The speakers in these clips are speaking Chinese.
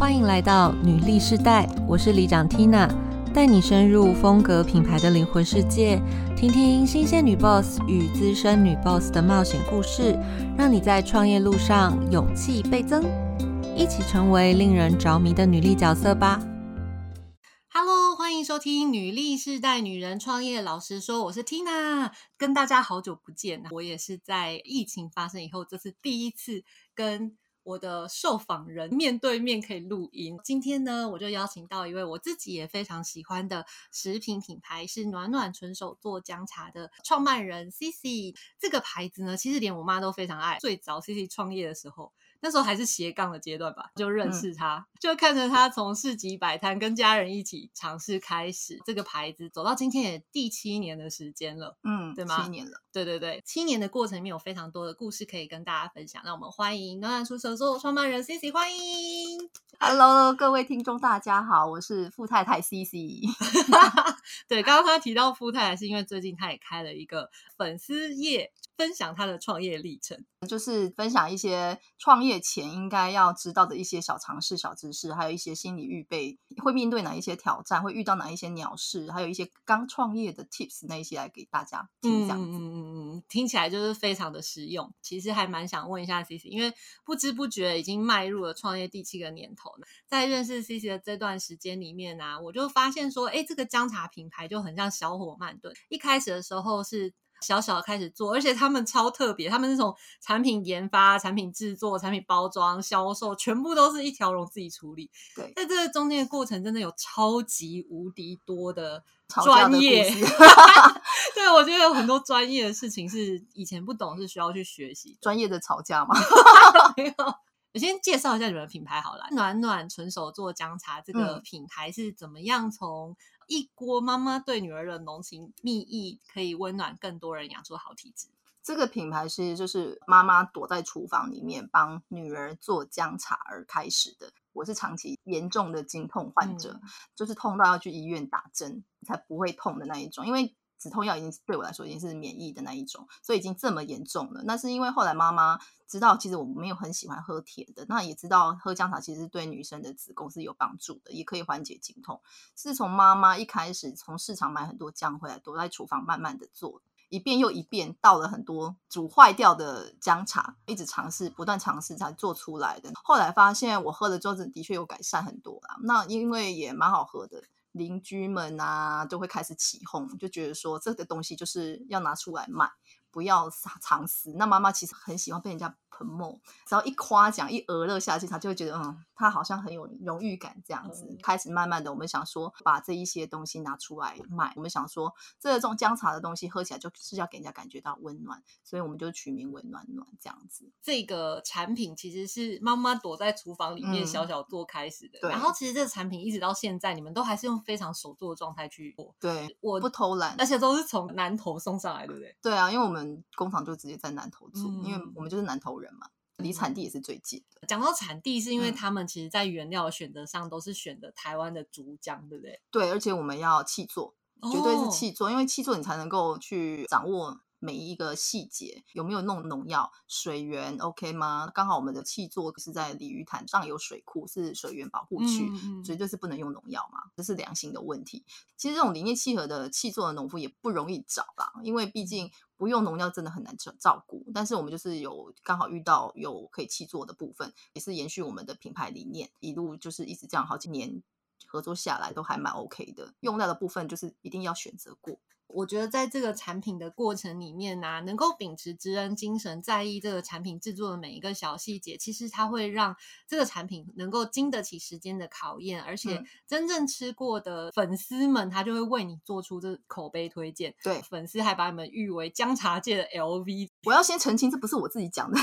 欢迎来到女力世代，我是里长 Tina，带你深入风格品牌的灵魂世界，听听新鲜女 boss 与资深女 boss 的冒险故事，让你在创业路上勇气倍增，一起成为令人着迷的女力角色吧。Hello，欢迎收听《女力世代女人创业》。老实说，我是 Tina，跟大家好久不见。我也是在疫情发生以后，这是第一次跟我的受访人面对面可以录音。今天呢，我就邀请到一位我自己也非常喜欢的食品品牌，是暖暖纯手做姜茶的创办人 Cici。这个牌子呢，其实连我妈都非常爱。最早 Cici 创业的时候。那时候还是斜杠的阶段吧，就认识他，就看着他从市集摆摊，跟家人一起尝试开始这个牌子，走到今天也第七年的时间了，嗯，对吗？七年了，对对对，七年的过程里面有非常多的故事可以跟大家分享。那我们欢迎暖暖出手做创办人 C C，欢迎，Hello，各位听众大家好，我是富太太 C C。对，刚刚他提到富太太，是因为最近他也开了一个粉丝页。分享他的创业历程，就是分享一些创业前应该要知道的一些小常识、小知识，还有一些心理预备，会面对哪一些挑战，会遇到哪一些鸟事，还有一些刚创业的 tips 那一些来给大家听。这样子，嗯嗯嗯，听起来就是非常的实用。其实还蛮想问一下 C C，因为不知不觉已经迈入了创业第七个年头了。在认识 C C 的这段时间里面呢，我就发现说，哎，这个姜茶品牌就很像小火慢炖。一开始的时候是。小小的开始做，而且他们超特别，他们是从产品研发、产品制作、产品包装、销售，全部都是一条龙自己处理。对，在这个中间的过程，真的有超级无敌多的专业。对，我觉得有很多专业的事情是以前不懂，是需要去学习。专业的吵架吗？没有。我先介绍一下你们的品牌好了，暖暖纯手做姜茶这个品牌是怎么样从。一锅妈妈对女儿的浓情蜜意，可以温暖更多人，养出好体质。这个品牌其实就是妈妈躲在厨房里面帮女儿做姜茶而开始的。我是长期严重的经痛患者，就是痛到要去医院打针才不会痛的那一种，因为。止痛药已经对我来说已经是免疫的那一种，所以已经这么严重了。那是因为后来妈妈知道，其实我没有很喜欢喝甜的，那也知道喝姜茶其实对女生的子宫是有帮助的，也可以缓解经痛。是从妈妈一开始从市场买很多姜回来，躲在厨房慢慢的做，一遍又一遍，倒了很多煮坏掉的姜茶，一直尝试，不断尝试才做出来的。后来发现我喝了之后，的确有改善很多啦。那因为也蛮好喝的。邻居们啊，都会开始起哄，就觉得说这个东西就是要拿出来卖，不要藏私。那妈妈其实很喜欢被人家。只要一夸奖一鹅乐下去，她就会觉得嗯，她好像很有荣誉感这样子。开始慢慢的，我们想说把这一些东西拿出来卖。我们想说这种姜茶的东西喝起来就是要给人家感觉到温暖，所以我们就取名为暖暖这样子。这个产品其实是妈妈躲在厨房里面小小做开始的。对。然后其实这个产品一直到现在，你们都还是用非常手做的状态去做。对，我不偷懒，而且都是从南头送上来，对不对？对啊，因为我们工厂就直接在南投做，因为我们就是南投人嘛。离产地也是最近的。讲到产地，是因为他们其实在原料选择上都是选的台湾的竹浆，对不对？对，而且我们要气做，绝对是气做，因为气做你才能够去掌握。每一个细节有没有弄农药？水源 OK 吗？刚好我们的气座是在鲤鱼潭上有水库，是水源保护区，绝对是不能用农药嘛，这是良心的问题。其实这种理念契合的气座的农夫也不容易找啦，因为毕竟不用农药真的很难照照顾。但是我们就是有刚好遇到有可以气做的部分，也是延续我们的品牌理念，一路就是一直这样好几年合作下来都还蛮 OK 的。用料的部分就是一定要选择过。我觉得在这个产品的过程里面呢，能够秉持知恩精神，在意这个产品制作的每一个小细节，其实它会让这个产品能够经得起时间的考验，而且真正吃过的粉丝们，他就会为你做出这口碑推荐。对，粉丝还把你们誉为姜茶界的 LV。我要先澄清，这不是我自己讲的。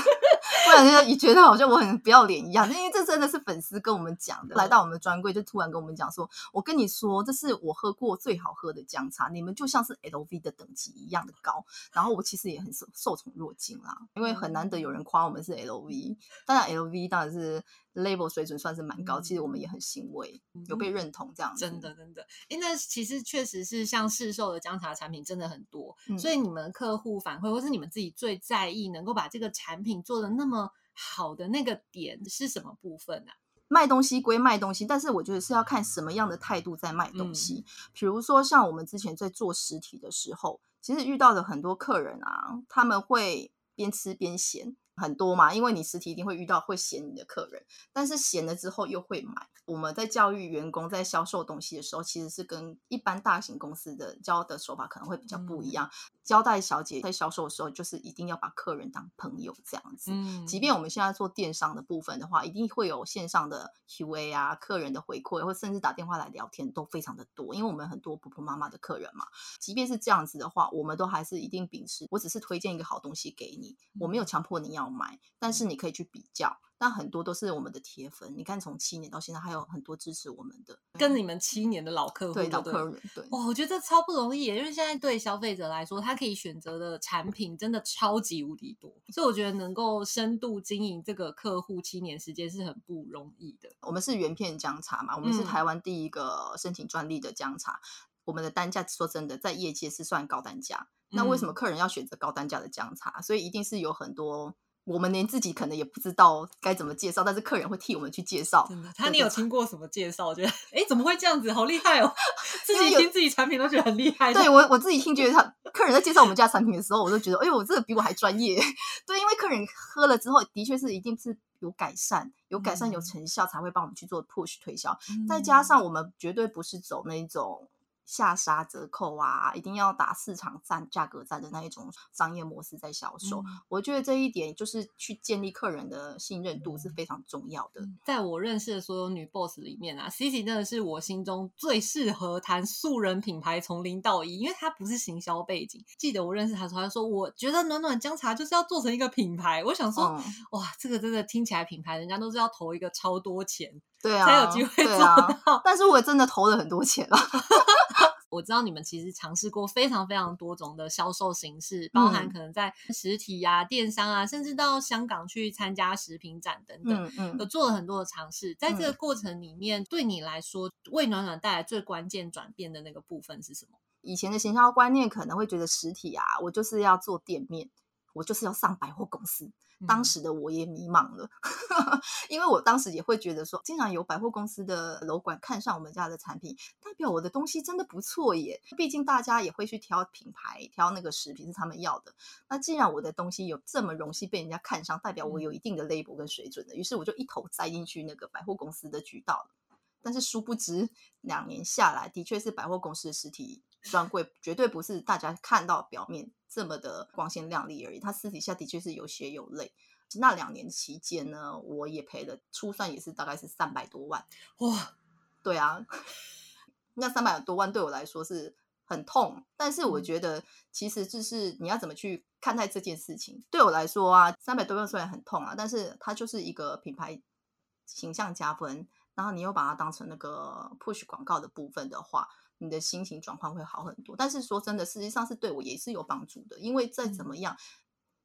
突然间也觉得好像我很不要脸一样，因为这真的是粉丝跟我们讲的。来到我们的专柜，就突然跟我们讲说：“我跟你说，这是我喝过最好喝的姜茶，你们就像是 LV 的等级一样的高。”然后我其实也很受受宠若惊啦，因为很难得有人夸我们是 LV。当然，LV 当然是 label 水准算是蛮高，其实我们也很欣慰，有被认同这样子。真的，真的，因为其实确实是像市售的姜茶产品真的很多，所以你们客户反馈或是你们自己最在意能够把这个产品做的那么。好的那个点是什么部分呢？卖东西归卖东西，但是我觉得是要看什么样的态度在卖东西。比如说像我们之前在做实体的时候，其实遇到的很多客人啊，他们会边吃边嫌。很多嘛，因为你实体一定会遇到会嫌你的客人，但是嫌了之后又会买。我们在教育员工在销售东西的时候，其实是跟一般大型公司的教的手法可能会比较不一样。交代小姐在销售的时候，就是一定要把客人当朋友这样子。嗯，即便我们现在做电商的部分的话，一定会有线上的 QA 啊，客人的回馈，或甚至打电话来聊天都非常的多。因为我们很多婆婆妈妈的客人嘛，即便是这样子的话，我们都还是一定秉持，我只是推荐一个好东西给你，我没有强迫你要买，但是你可以去比较。但很多都是我们的铁粉，你看从七年到现在，还有很多支持我们的，跟你们七年的老客户，对老客人，对哇，我觉得超不容易，因为现在对消费者来说，他可以选择的产品真的超级无敌多，所以我觉得能够深度经营这个客户七年时间是很不容易的。我们是原片姜茶嘛，我们是台湾第一个申请专利的姜茶，我们的单价说真的在业界是算高单价，那为什么客人要选择高单价的姜茶？所以一定是有很多。我们连自己可能也不知道该怎么介绍，但是客人会替我们去介绍。他你有听过什么介绍？觉得哎，怎么会这样子？好厉害哦！自己听自己产品都觉得很厉害。对我我自己听，觉得他客人在介绍我们家产品的时候，我都觉得哎呦，我这个比我还专业。对，因为客人喝了之后，的确是一定是有改善、有改善、有成效，才会帮我们去做 push 推销。再加上我们绝对不是走那种。下杀折扣啊，一定要打市场战、价格战的那一种商业模式在销售。我觉得这一点就是去建立客人的信任度是非常重要的。在我认识的所有女 boss 里面啊，Cici 真的是我心中最适合谈素人品牌从零到一，因为她不是行销背景。记得我认识她时候，她说：“我觉得暖暖姜茶就是要做成一个品牌。”我想说，哇，这个真的听起来品牌，人家都是要投一个超多钱。对啊，才有机会做到。但是我真的投了很多钱了。我知道你们其实尝试过非常非常多种的销售形式，包含可能在实体呀、电商啊，甚至到香港去参加食品展等等，有做了很多的尝试。在这个过程里面，对你来说，为暖暖带来最关键转变的那个部分是什么？以前的行销观念可能会觉得实体啊，我就是要做店面，我就是要上百货公司。当时的我也迷茫了，因为我当时也会觉得说，经常有百货公司的楼管看上我们家的产品，代表我的东西真的不错耶。毕竟大家也会去挑品牌，挑那个食品是他们要的。那既然我的东西有这么容易被人家看上，代表我有一定的 label 跟水准的，于是我就一头栽进去那个百货公司的渠道了。但是殊不知，两年下来，的确是百货公司的实体专柜绝对不是大家看到表面。这么的光鲜亮丽而已，他私底下的确是有血有泪。那两年期间呢，我也赔了，初算也是大概是三百多万。哇，对啊，那三百多万对我来说是很痛，但是我觉得其实就是你要怎么去看待这件事情。对我来说啊，三百多万虽然很痛啊，但是它就是一个品牌形象加分，然后你又把它当成那个 push 广告的部分的话。你的心情转换会好很多，但是说真的，实际上是对我也是有帮助的，因为再怎么样，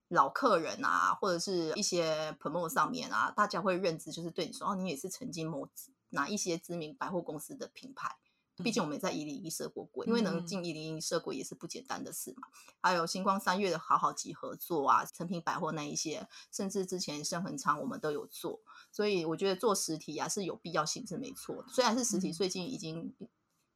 老客人啊，或者是一些 promo 上面啊，大家会认知就是对你说，哦，你也是曾经某哪一些知名百货公司的品牌，毕竟我们在一零一设过柜，因为能进一零一设柜也是不简单的事嘛。还有星光三月的好好集合作啊，成品百货那一些，甚至之前盛恒昌我们都有做，所以我觉得做实体啊是有必要性是没错，虽然是实体最近已经。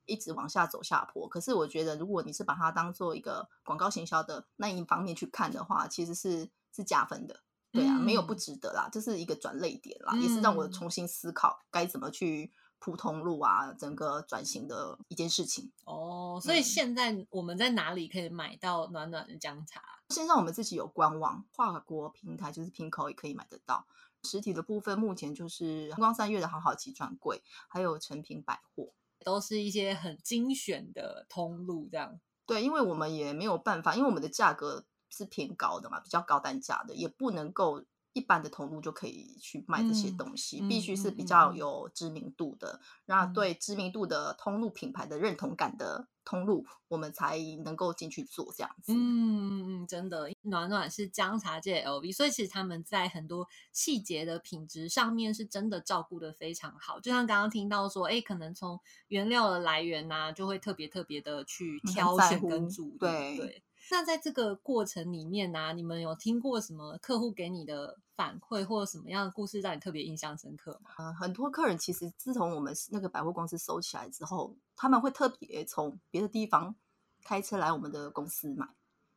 一直往下走下坡，可是我觉得，如果你是把它当做一个广告行销的那一方面去看的话，其实是是加分的，对啊，没有不值得啦，这是一个转泪点啦，也是让我重新思考该怎么去铺通路啊，整个转型的一件事情。哦，所以现在我们在哪里可以买到暖暖的姜茶？现在我们自己有官网，跨国平台就是 Pinko 也可以买得到。实体的部分目前就是光三月的好好奇专柜，还有成品百货。都是一些很精选的通路，这样。对，因为我们也没有办法，因为我们的价格是偏高的嘛，比较高单价的，也不能够一般的通路就可以去卖这些东西，必须是比较有知名度的，让对知名度的通路品牌的认同感的。通路，我们才能够进去做这样子。嗯嗯真的，暖暖是姜茶界 LV，所以其实他们在很多细节的品质上面是真的照顾的非常好。就像刚刚听到说，哎，可能从原料的来源呐，就会特别特别的去挑选跟注意。对对。那在这个过程里面呢，你们有听过什么客户给你的反馈，或者什么样的故事让你特别印象深刻吗？呃，很多客人其实自从我们那个百货公司收起来之后，他们会特别从别的地方开车来我们的公司买。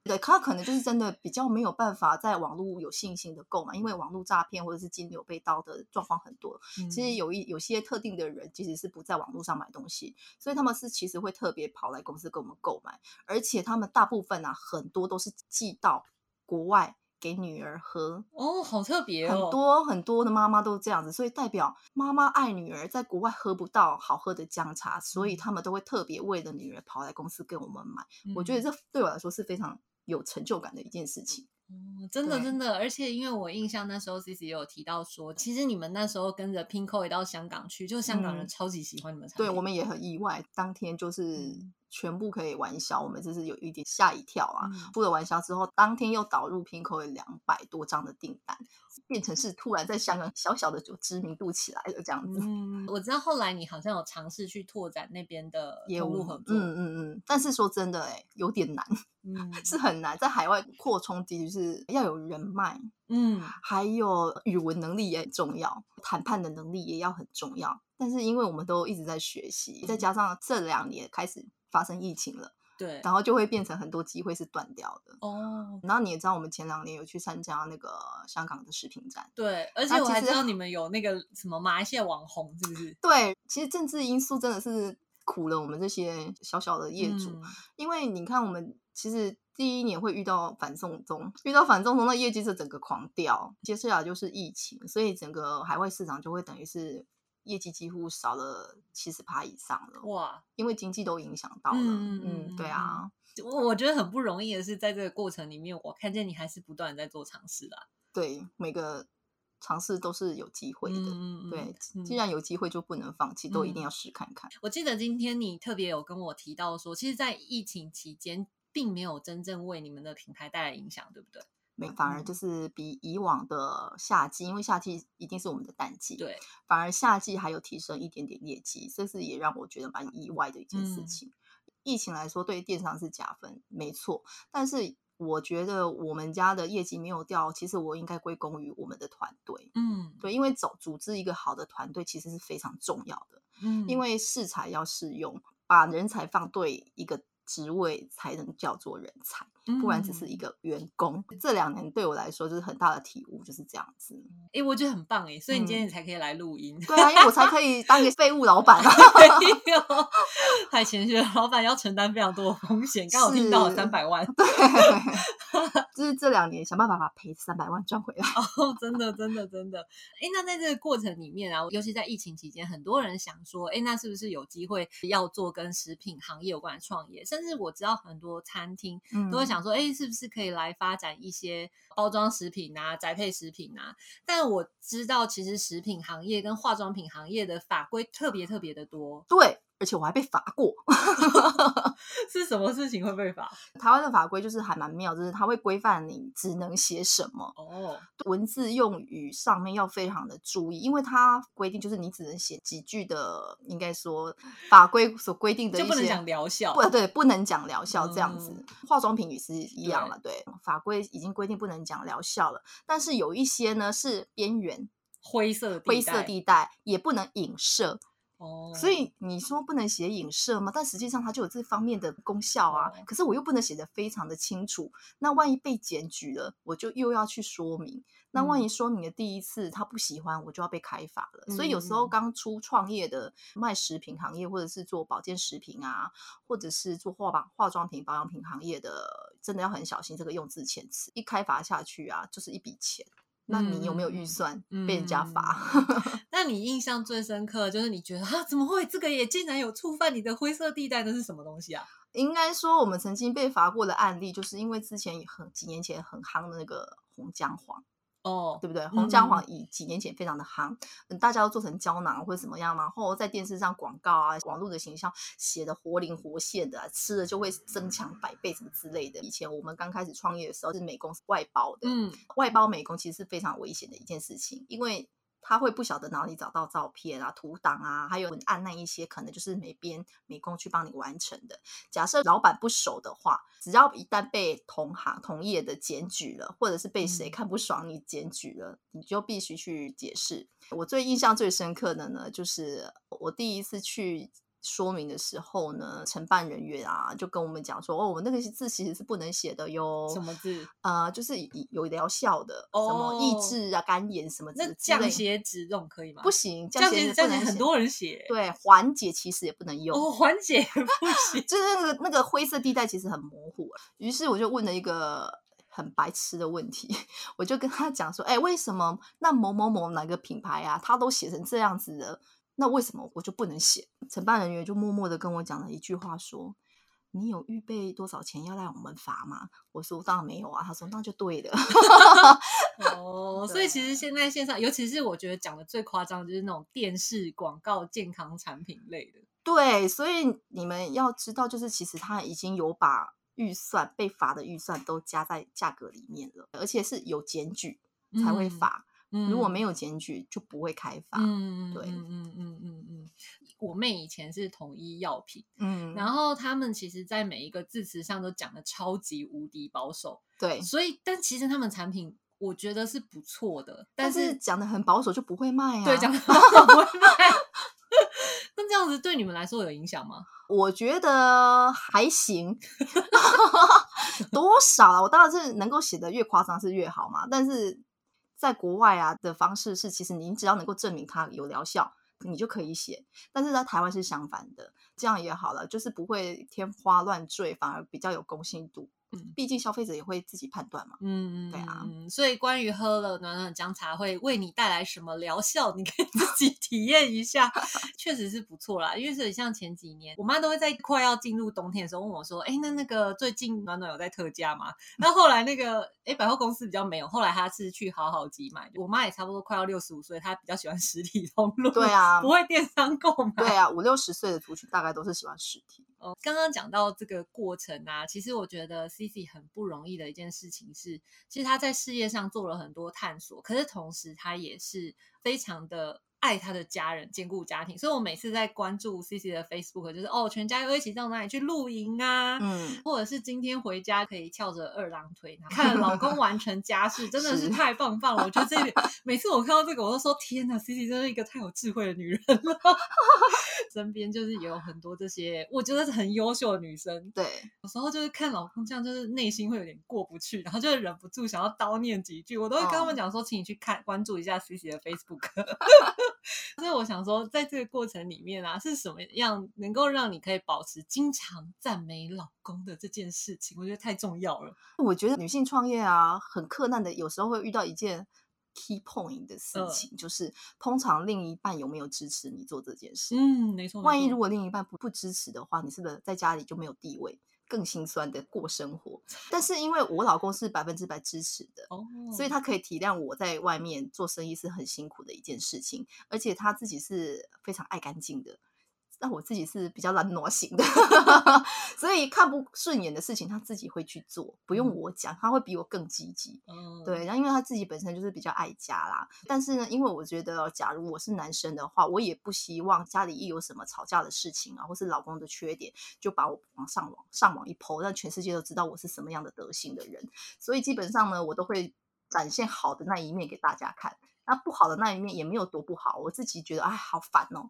对，他可能就是真的比较没有办法在网络有信心的购买，因为网络诈骗或者是金流被盗的状况很多。其实有一有些特定的人其实是不在网络上买东西，所以他们是其实会特别跑来公司跟我们购买，而且他们大部分啊很多都是寄到国外给女儿喝。哦，好特别哦！很多很多的妈妈都这样子，所以代表妈妈爱女儿，在国外喝不到好喝的姜茶，所以他们都会特别为了女儿跑来公司跟我们买。我觉得这对我来说是非常。有成就感的一件事情。哦，真的真。的，而且因为我印象那时候 C C 也有提到说，其实你们那时候跟着 Pinko 也到香港去，就香港人超级喜欢你们。对我们也很意外，当天就是全部可以玩销，我们就是有一点吓一跳啊。付了玩销之后，当天又导入 Pinko 两百多张的订单，变成是突然在香港小小的就知名度起来了这样子。嗯，我知道后来你好像有尝试去拓展那边的业务合作，嗯嗯嗯，但是说真的，哎，有点难。嗯，是很难在海外扩充，的确是要有人脉，嗯，还有语文能力也很重要，谈判的能力也要很重要。但是因为我们都一直在学习，再加上这两年开始发生疫情了，对，然后就会变成很多机会是断掉的。哦，然后你也知道，我们前两年有去参加那个香港的食品展，对，而且我还知道你们有那个什么马来西亚网红，是不是？对，其实政治因素真的是苦了我们这些小小的业主，因为你看我们。其实第一年会遇到反送中，遇到反送中，那业绩是整个狂掉。接下来就是疫情，所以整个海外市场就会等于是业绩几乎少了七十趴以上了。哇！因为经济都影响到了。嗯，对啊。我我觉得很不容易的是，在这个过程里面，我看见你还是不断在做尝试啊。对，每个尝试都是有机会的。嗯对，既然有机会，就不能放弃，都一定要试看看。我记得今天你特别有跟我提到说，其实，在疫情期间。并没有真正为你们的品牌带来影响，对不对？没，反而就是比以往的夏季，因为夏季一定是我们的淡季，对，反而夏季还有提升一点点业绩，这是也让我觉得蛮意外的一件事情。疫情来说，对电商是加分，没错。但是我觉得我们家的业绩没有掉，其实我应该归功于我们的团队。嗯，对，因为走组织一个好的团队其实是非常重要的。嗯，因为适才要适用，把人才放对一个。职位才能叫做人才，不然只是一个员工。这两年对我来说就是很大的体悟，就是这样子。哎，我觉得很棒哎，所以你今天才可以来录音。对啊，因为我才可以当一个废物老板啊。太谦虚了，老板要承担非常多的风险。刚好听到了三百万，对，就是这两年想办法把赔三百万赚回来。哦，真的，真的，真的。哎，那在这个过程里面啊，尤其在疫情期间，很多人想说，哎，那是不是有机会要做跟食品行业有关的创业？甚但是我知道很多餐厅都会想说，哎，是不是可以来发展一些包装食品啊、宅配食品啊？但我知道，其实食品行业跟化妆品行业的法规特别特别的多。对。而且我还被罚过，是什么事情会被罚？台湾的法规就是还蛮妙，就是它会规范你只能写什么哦，文字用语上面要非常的注意，因为它规定就是你只能写几句的，应该说 法规所规定的一些，不能讲疗效，不对，不能讲疗效这样子。化妆品也是一样了，对，法规已经规定不能讲疗效了，但是有一些呢是边缘灰色灰色地带，也不能影射。哦，所以你说不能写影射吗？但实际上它就有这方面的功效啊。可是我又不能写的非常的清楚，那万一被检举了，我就又要去说明。那万一说明的第一次他不喜欢，我就要被开罚了。所以有时候刚出创业的卖食品行业，或者是做保健食品啊，或者是做化保化妆品保养品行业的，真的要很小心这个用字遣词。一开罚下去啊，就是一笔钱。那你有没有预算被人家罚？那你印象最深刻就是你觉得啊，怎么会这个也竟然有触犯你的灰色地带？那是什么东西啊？应该说我们曾经被罚过的案例，就是因为之前很几年前很夯的那个红姜黄。哦，对不对？红姜黄以几年前非常的夯，大家都做成胶囊或者怎么样，然后在电视上广告啊，网络的形象写的活灵活现的，吃了就会增强百倍什么之类的。以前我们刚开始创业的时候是美工外包的，嗯，外包美工其实是非常危险的一件事情，因为他会不晓得哪里找到照片啊、图档啊，还有文案那一些，可能就是美编美工去帮你完成的。假设老板不熟的话，只要一旦被同行同业的检举了，或者是被谁看不爽你检举了，你就必须去解释。我最印象最深刻的呢，就是我第一次去。说明的时候呢，承办人员啊就跟我们讲说，哦，我们那个字其实是不能写的哟。什么字？呃，就是有疗效的，什么抑制啊、肝炎什么。那降血脂这种可以吗？不行，降血脂不能很多人写。对，缓解其实也不能用。哦，缓解不 行，就是那个那个灰色地带其实很模糊。于是我就问了一个很白痴的问题，我就跟他讲说，哎，为什么那某某某哪个品牌啊，他都写成这样子的？那为什么我就不能写？承办人员就默默的跟我讲了一句话，说：“你有预备多少钱要让我们罚吗？”我说：“当然没有啊。”他说：“那就对了。”哦，所以其实现在线上，尤其是我觉得讲的最夸张，就是那种电视广告、健康产品类的。对，所以你们要知道，就是其实他已经有把预算被罚的预算都加在价格里面了，而且是有检举才会罚。如果没有检举，就不会开发。嗯，对，嗯嗯嗯嗯嗯。我妹以前是统一药品，嗯，然后他们其实，在每一个字词上都讲的超级无敌保守。对，所以，但其实他们产品，我觉得是不错的，但是讲的很保守就不会卖啊。对，讲的保守不会卖。那这样子对你们来说有影响吗？我觉得还行，多少啊？我当然是能够写的越夸张是越好嘛，但是。在国外啊的方式是，其实你只要能够证明它有疗效，你就可以写。但是在台湾是相反的，这样也好了，就是不会天花乱坠，反而比较有公信度。嗯，毕竟消费者也会自己判断嘛。嗯嗯，对啊。所以关于喝了暖暖姜茶会为你带来什么疗效，你可以自己 体验一下，确实是不错啦。因为是像前几年，我妈都会在快要进入冬天的时候问我说：“哎，那那个最近暖暖有在特价吗？”那后来那个哎百货公司比较没有，后来她是去好好集买。我妈也差不多快要六十五岁，她比较喜欢实体通路，对啊，不会电商购买。对啊，五六十岁的族群大概都是喜欢实体。哦，刚刚讲到这个过程啊，其实我觉得 C C 很不容易的一件事情是，其实他在事业上做了很多探索，可是同时他也是非常的。爱他的家人，兼顾家庭，所以我每次在关注 C C 的 Facebook，就是哦，全家又一起到哪里去露营啊，嗯，或者是今天回家可以翘着二郎腿，看老公完成家事，真的是 太棒棒了。我觉得这每次我看到这个，我都说天哪，C C 真是一个太有智慧的女人了。身边就是有很多这些，我觉得是很优秀的女生。对，有时候就是看老公这样，就是内心会有点过不去，然后就忍不住想要叨念几句，我都会跟他们讲说，请你去看关注一下 C C 的 Facebook。所以我想说，在这个过程里面啊，是什么样能够让你可以保持经常赞美老公的这件事情？我觉得太重要了。我觉得女性创业啊，很困难的，有时候会遇到一件 key point 的事情，就是通常另一半有没有支持你做这件事？嗯，没错。万一如果另一半不不支持的话，你是不是在家里就没有地位？更心酸的过生活，但是因为我老公是百分之百支持的，所以他可以体谅我在外面做生意是很辛苦的一件事情，而且他自己是非常爱干净的。但我自己是比较懒惰型的，所以看不顺眼的事情他自己会去做，不用我讲，他会比我更积极。嗯，对，然后因为他自己本身就是比较爱家啦，但是呢，因为我觉得，假如我是男生的话，我也不希望家里一有什么吵架的事情啊，或是老公的缺点，就把我往上网上网一抛，让全世界都知道我是什么样的德行的人。所以基本上呢，我都会展现好的那一面给大家看，那不好的那一面也没有多不好，我自己觉得哎，好烦哦。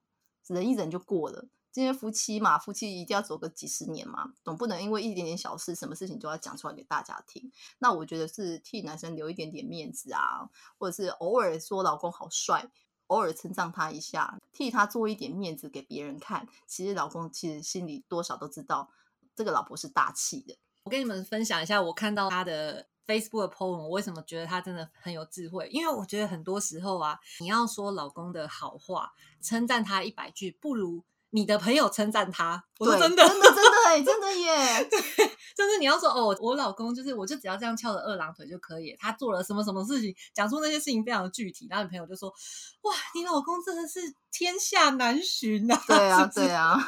忍一忍就过了。这些夫妻嘛，夫妻一定要走个几十年嘛，总不能因为一点点小事，什么事情都要讲出来给大家听。那我觉得是替男生留一点点面子啊，或者是偶尔说老公好帅，偶尔称赞他一下，替他做一点面子给别人看。其实老公其实心里多少都知道，这个老婆是大气的。我跟你们分享一下，我看到他的。Facebook 的 po 文，我为什么觉得他真的很有智慧？因为我觉得很多时候啊，你要说老公的好话，称赞他一百句，不如你的朋友称赞他。我说真的，真的，真的，真的耶！对，就是你要说哦，我老公就是，我就只要这样翘着二郎腿就可以。他做了什么什么事情，讲出那些事情非常具体，然后你朋友就说：“哇，你老公真的是天下难寻呐！”对啊，对啊。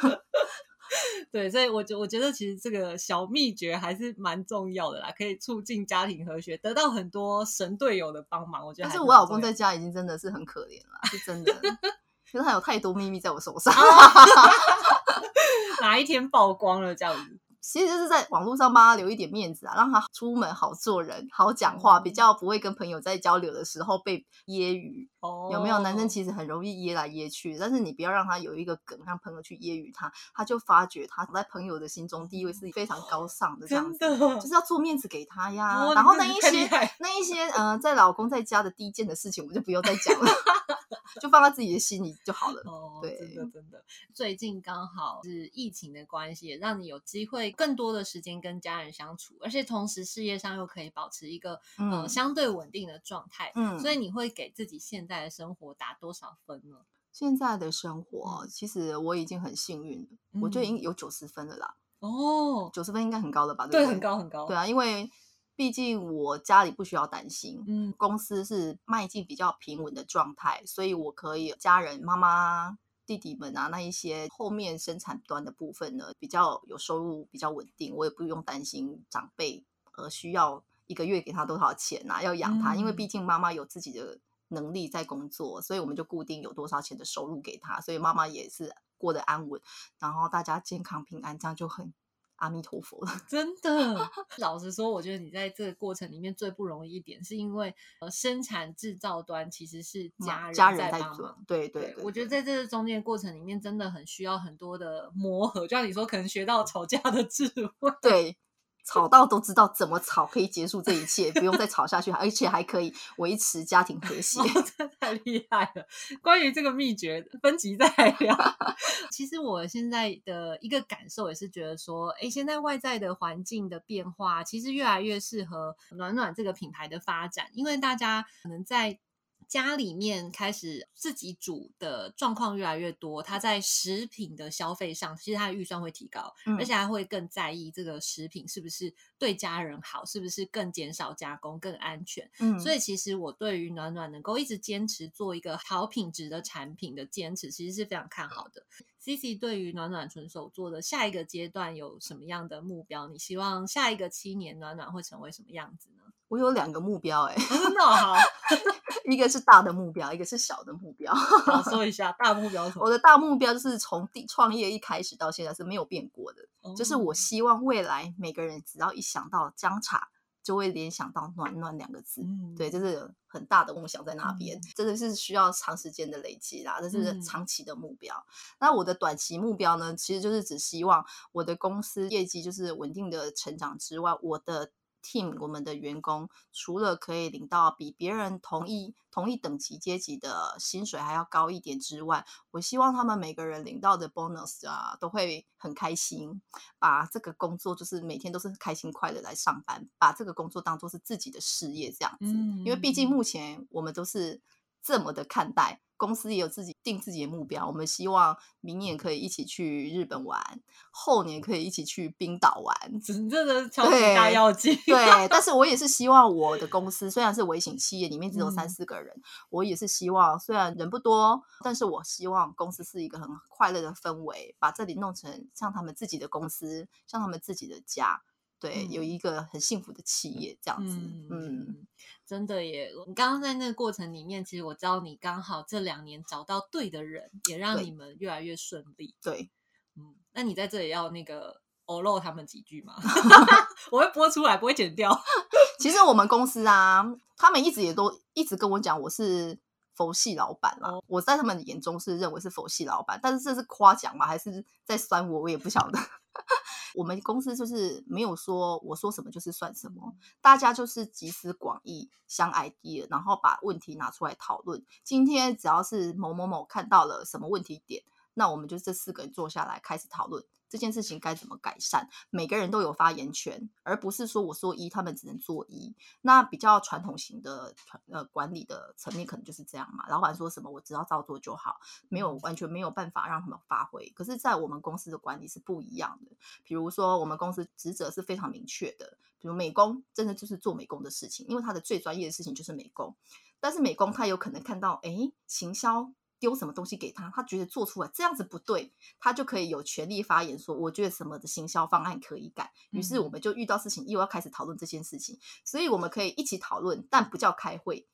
对，所以我觉我觉得其实这个小秘诀还是蛮重要的啦，可以促进家庭和谐，得到很多神队友的帮忙。我觉得，但是我老公在家已经真的是很可怜了，是真的，因为他有太多秘密在我手上 哪一天曝光了这样子。其实就是在网络上帮他留一点面子啊，让他出门好做人、好讲话，比较不会跟朋友在交流的时候被揶揄。哦，有没有男生其实很容易揶来揶去，但是你不要让他有一个梗，让朋友去揶揄他，他就发觉他在朋友的心中地位是非常高尚的，这样子，就是要做面子给他呀。然后那一些那一些呃，在老公在家的低贱的事情，我们就不用再讲了。就放在自己的心里就好了。哦，对，真的真的。最近刚好是疫情的关系，让你有机会更多的时间跟家人相处，而且同时事业上又可以保持一个呃相对稳定的状态。嗯，所以你会给自己现在的生活打多少分呢？现在的生活其实我已经很幸运了，我觉得已经有九十分了啦。哦，九十分应该很高了吧？对，很高很高。对啊，因为。毕竟我家里不需要担心，嗯，公司是迈进比较平稳的状态，所以我可以家人、妈妈、弟弟们啊，那一些后面生产端的部分呢，比较有收入，比较稳定，我也不用担心长辈呃需要一个月给他多少钱啊，要养他，因为毕竟妈妈有自己的能力在工作，所以我们就固定有多少钱的收入给他，所以妈妈也是过得安稳，然后大家健康平安，这样就很。阿弥陀佛了，真的。老实说，我觉得你在这个过程里面最不容易一点，是因为呃，生产制造端其实是家人家人在帮忙。对对，我觉得在这个中间过程里面，真的很需要很多的磨合。就像你说，可能学到吵架的智慧。对。吵到都知道怎么吵可以结束这一切，不用再吵下去，而且还可以维持家庭和谐，这太厉害了！关于这个秘诀，分级再聊。其实我现在的一个感受也是觉得说，哎，现在外在的环境的变化，其实越来越适合暖暖这个品牌的发展，因为大家可能在。家里面开始自己煮的状况越来越多，他在食品的消费上，其实他的预算会提高，而且还会更在意这个食品是不是对家人好，是不是更减少加工、更安全。嗯，所以其实我对于暖暖能够一直坚持做一个好品质的产品的坚持，其实是非常看好的。C C 对于暖暖纯手做的下一个阶段有什么样的目标？你希望下一个七年暖暖会成为什么样子呢？我有两个目标，哎，真的好，一个是大的目标，一个是小的目标。好，说 一下大目标。我的大目标就是从第创业一开始到现在是没有变过的，就是我希望未来每个人只要一想到姜茶，就会联想到暖暖两个字。对，这是很大的梦想在那边，真的是需要长时间的累积啦，这是长期的目标。那我的短期目标呢，其实就是只希望我的公司业绩就是稳定的成长之外，我的。Team 我们的员工除了可以领到比别人同一同一等级阶级的薪水还要高一点之外，我希望他们每个人领到的 bonus 啊都会很开心，把这个工作就是每天都是开心快乐来上班，把这个工作当做是自己的事业这样子。因为毕竟目前我们都是这么的看待。公司也有自己定自己的目标，我们希望明年可以一起去日本玩，后年可以一起去冰岛玩，真的超级大要紧。对，但是我也是希望我的公司虽然是微型企业，里面只有三四个人，我也是希望虽然人不多，但是我希望公司是一个很快乐的氛围，把这里弄成像他们自己的公司，像他们自己的家。对，有一个很幸福的企业这样子，嗯，真的耶！你刚刚在那个过程里面，其实我知道你刚好这两年找到对的人，也让你们越来越顺利。对，嗯，那你在这里要那个欧露他们几句吗？我会播出来，不会剪掉。其实我们公司啊，他们一直也都一直跟我讲，我是佛系老板啦。我在他们眼中是认为是佛系老板，但是这是夸奖吗？还是在酸我？我也不晓得。我们公司就是没有说我说什么就是算什么，大家就是集思广益，想 idea，然后把问题拿出来讨论。今天只要是某某某看到了什么问题点，那我们就这四个人坐下来开始讨论。这件事情该怎么改善？每个人都有发言权，而不是说我说一，他们只能做一。那比较传统型的呃管理的层面，可能就是这样嘛。老板说什么，我只要照做就好，没有完全没有办法让他们发挥。可是，在我们公司的管理是不一样的。比如说，我们公司职责是非常明确的，比如美工，真的就是做美工的事情，因为他的最专业的事情就是美工。但是美工他有可能看到，哎，行销。丢什么东西给他，他觉得做出来这样子不对，他就可以有权利发言说，我觉得什么的行销方案可以改。于是我们就遇到事情又要开始讨论这件事情，所以我们可以一起讨论，但不叫开会，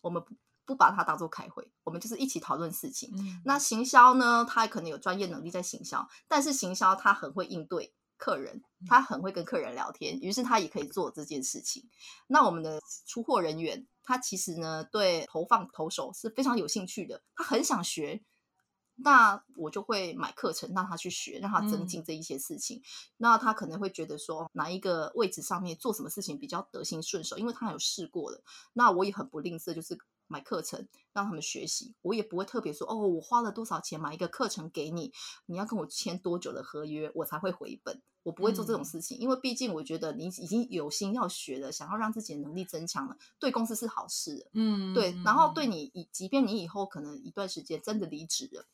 我们不不把它当做开会，我们就是一起讨论事情。那行销呢，他可能有专业能力在行销，但是行销他很会应对。客人他很会跟客人聊天，于是他也可以做这件事情。那我们的出货人员，他其实呢对投放投手是非常有兴趣的，他很想学。那我就会买课程让他去学，让他增进这一些事情。那他可能会觉得说哪一个位置上面做什么事情比较得心顺手，因为他有试过了。那我也很不吝啬，就是。买课程让他们学习，我也不会特别说哦，我花了多少钱买一个课程给你，你要跟我签多久的合约，我才会回本。我不会做这种事情，因为毕竟我觉得你已经有心要学了，想要让自己的能力增强了，对公司是好事。嗯，对。然后对你，以即便你以后可能一段时间真的离职了，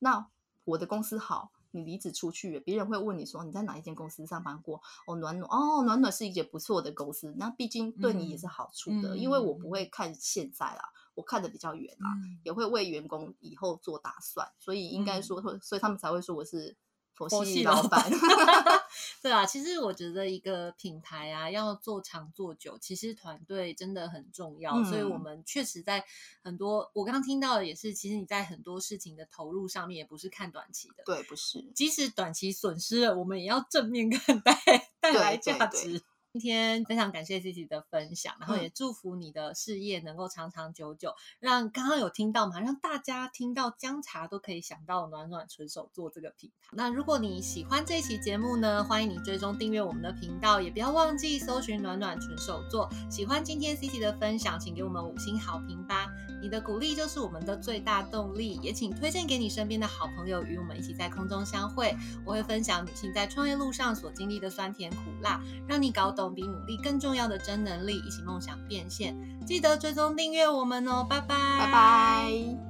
那我的公司好。你离职出去，别人会问你说你在哪一间公司上班过？哦，暖暖哦，暖暖是一间不错的公司，那毕竟对你也是好处的，因为我不会看现在啦，我看的比较远啦，也会为员工以后做打算，所以应该说，所以他们才会说我是。佛系老板，对啊，其实我觉得一个品牌啊，要做长做久，其实团队真的很重要。所以，我们确实在很多我刚刚听到的也是，其实你在很多事情的投入上面，也不是看短期的，对，不是，即使短期损失了，我们也要正面看待，带来价值。今天非常感谢 Cici 的分享，然后也祝福你的事业能够长长久久。让刚刚有听到嘛，让大家听到姜茶都可以想到暖暖纯手做这个品牌。那如果你喜欢这期节目呢，欢迎你追踪订阅我们的频道，也不要忘记搜寻暖暖纯手做。喜欢今天 Cici 的分享，请给我们五星好评吧。你的鼓励就是我们的最大动力，也请推荐给你身边的好朋友，与我们一起在空中相会。我会分享女性在创业路上所经历的酸甜苦辣，让你搞懂比努力更重要的真能力，一起梦想变现。记得追踪订阅我们哦，拜拜，拜拜。